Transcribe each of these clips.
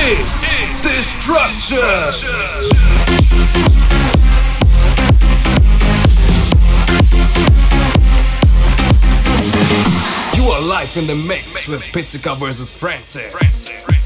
is destruction. You are live in the mix with Pizzica versus Francis.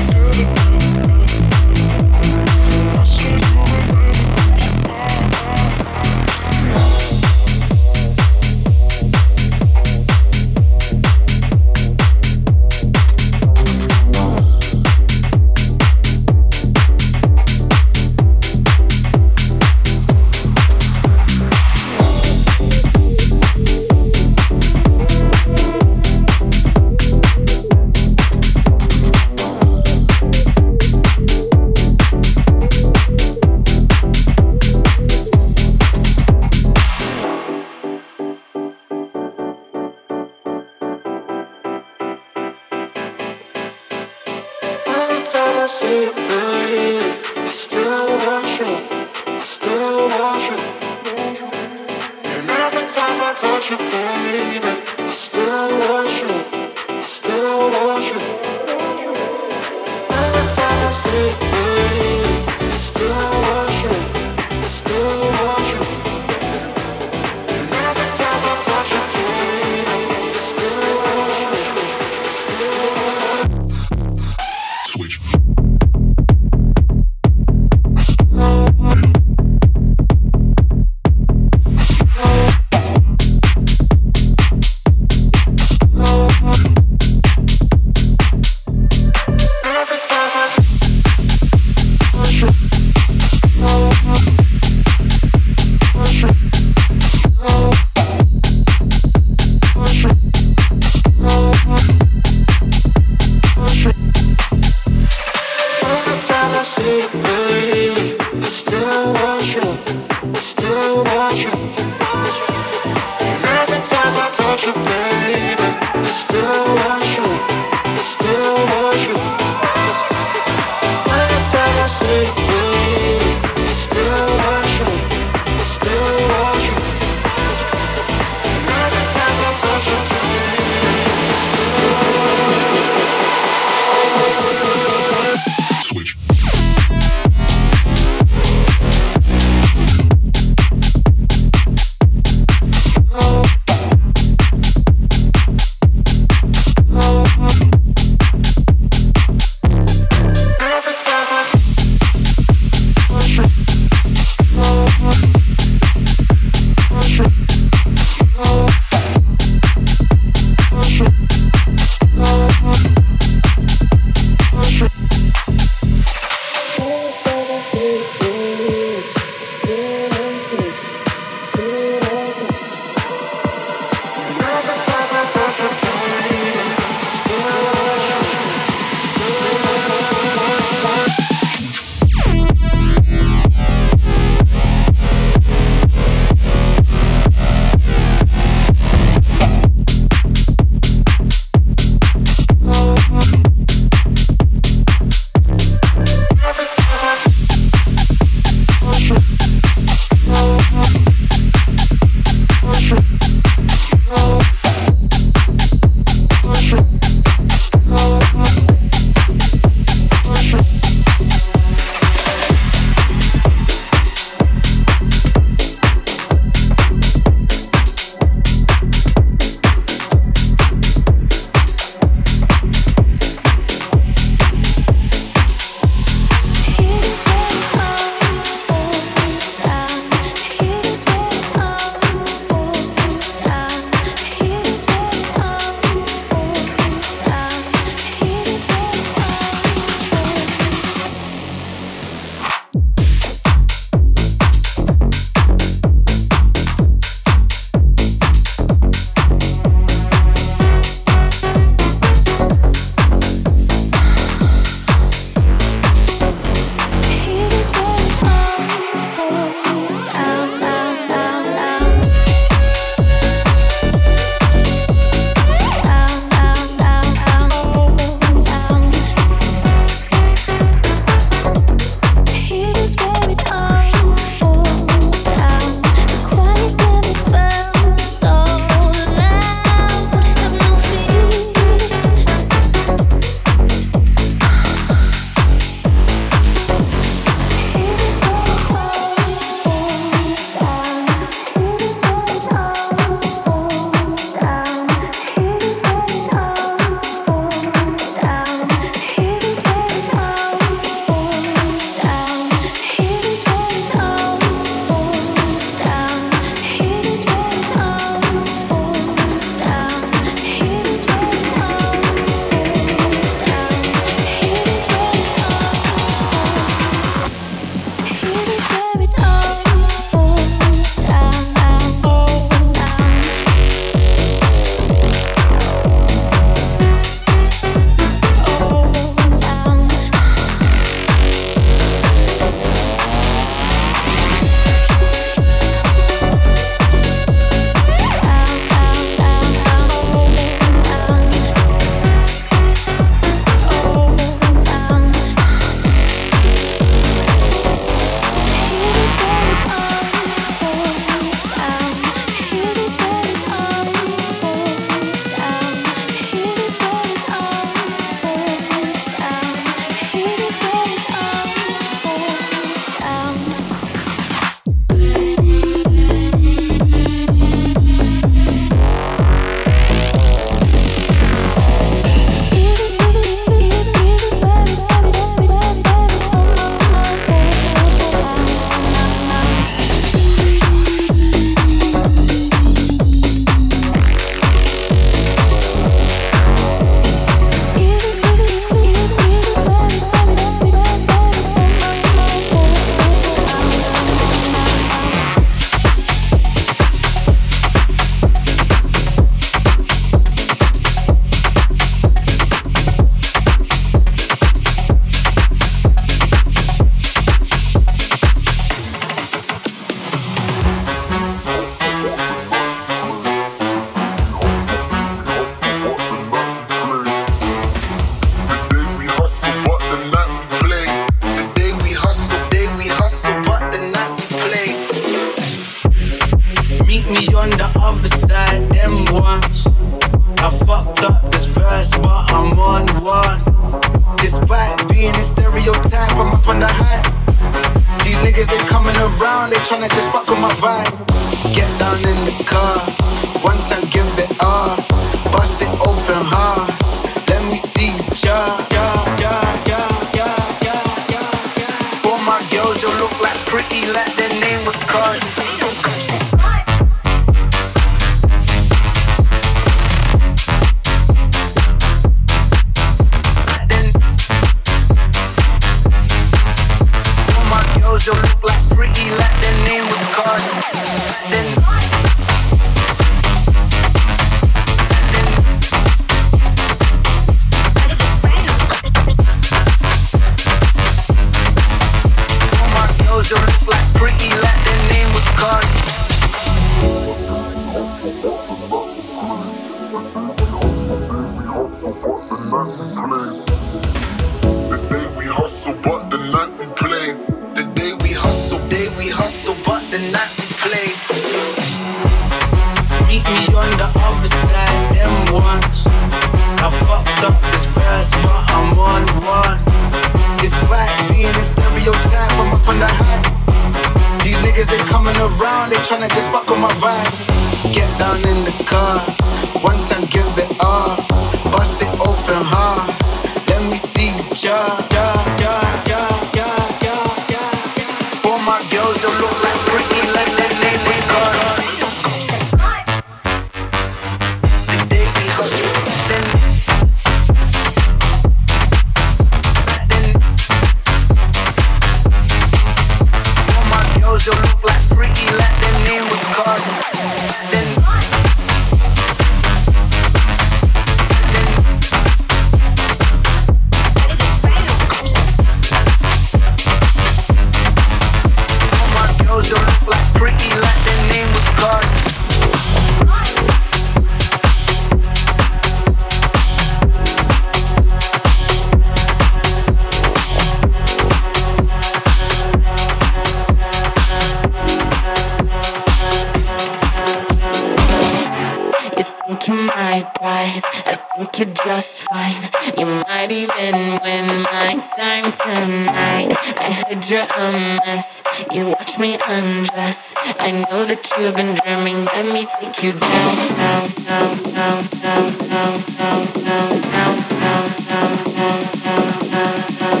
Let me undress. I know that you've been dreaming. Let me take you down, down, down, down, down, down, down, down, down, down, down, down, down, down, down.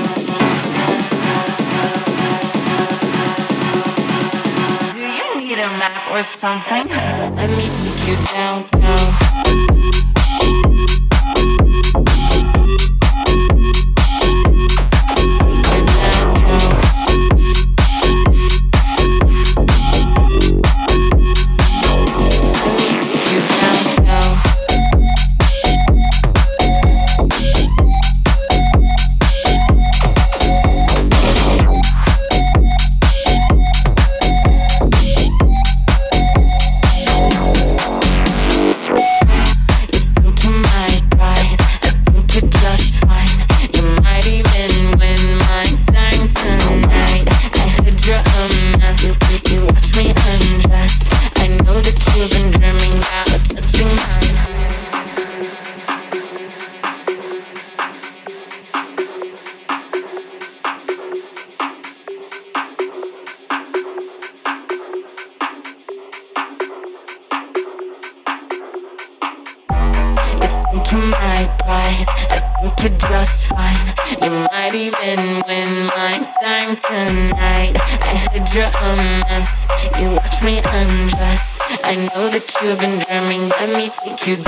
Do you need a map or something? Let me take you down. Do you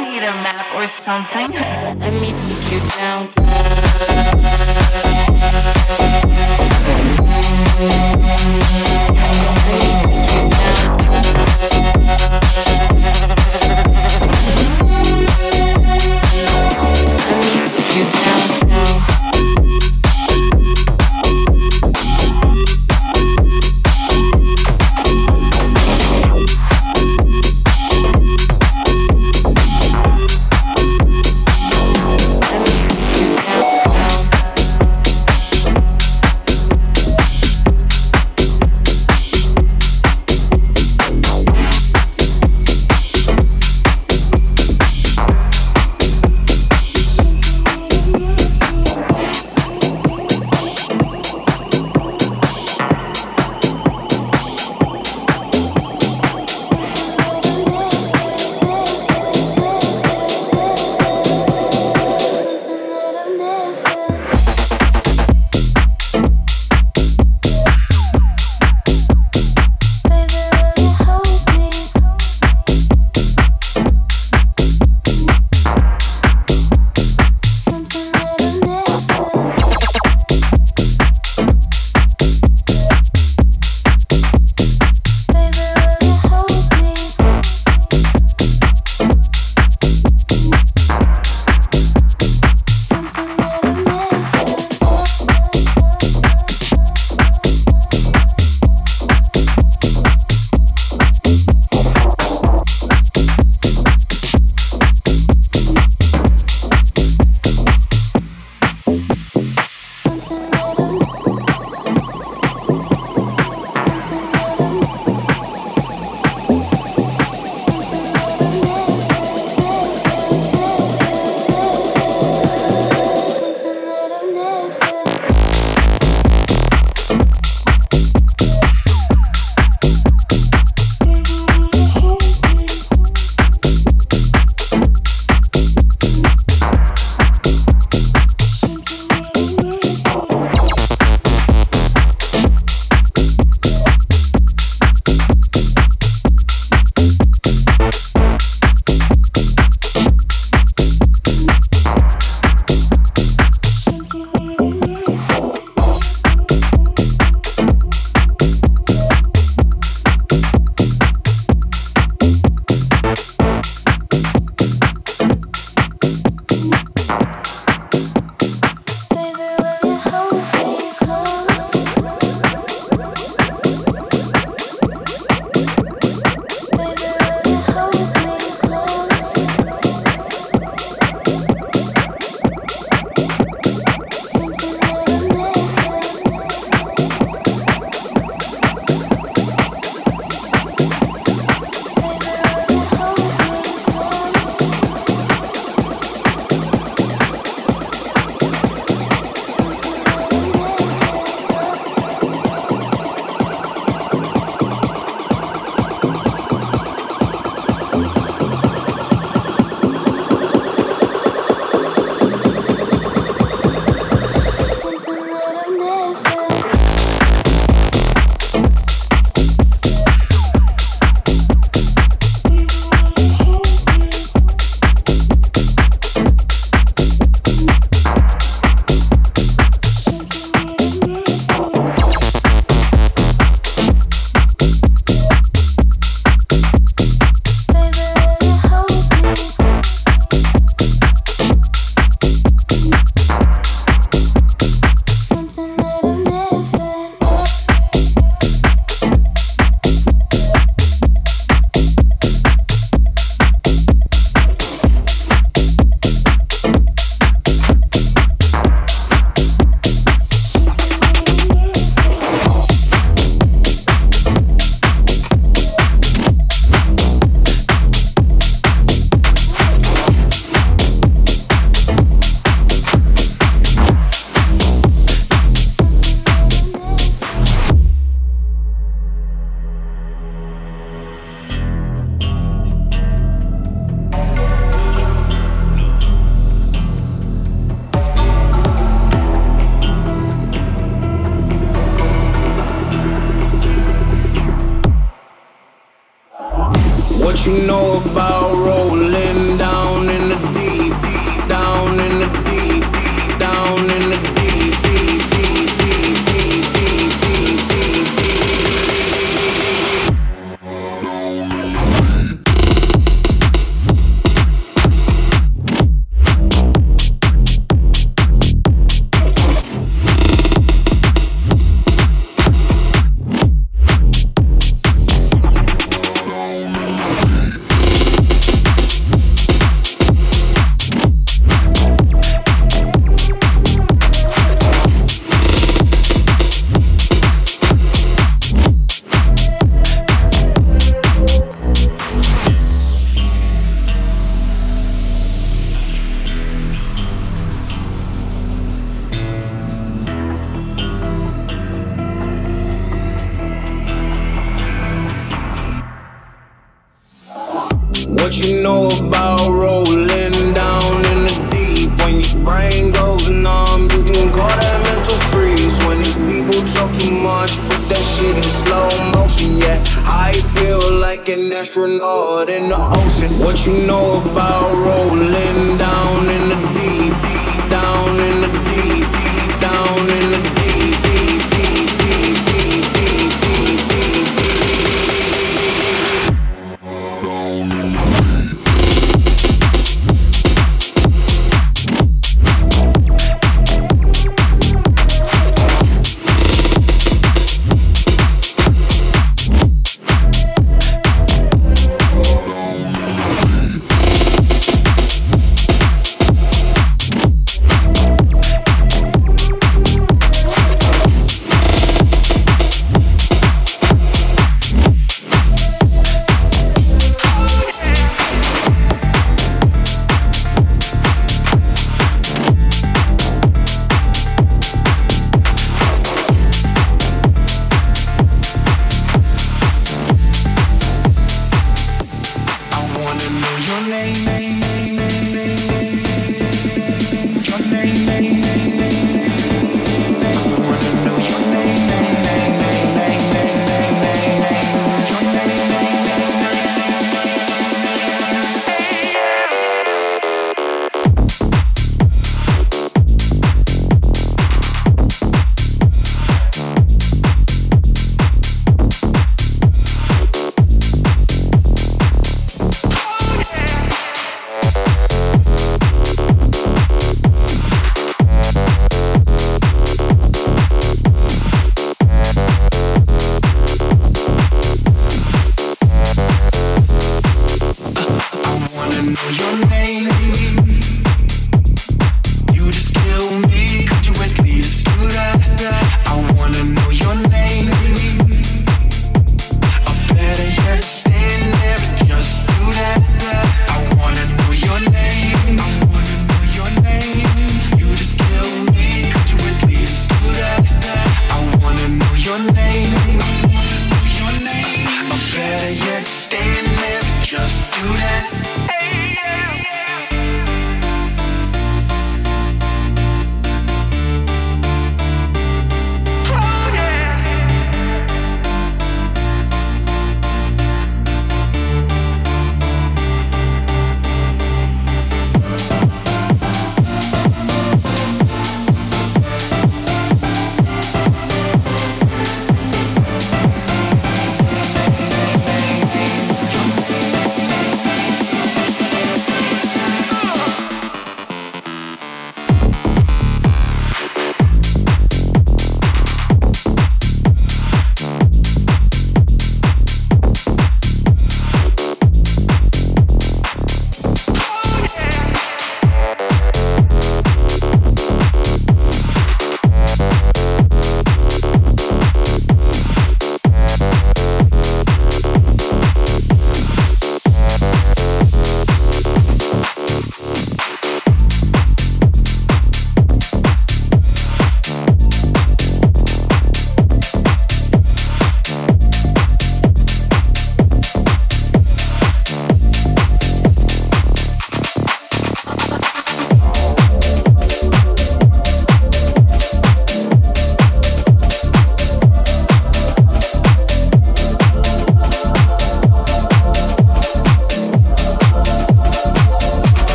need a map or Something. Let me take you down.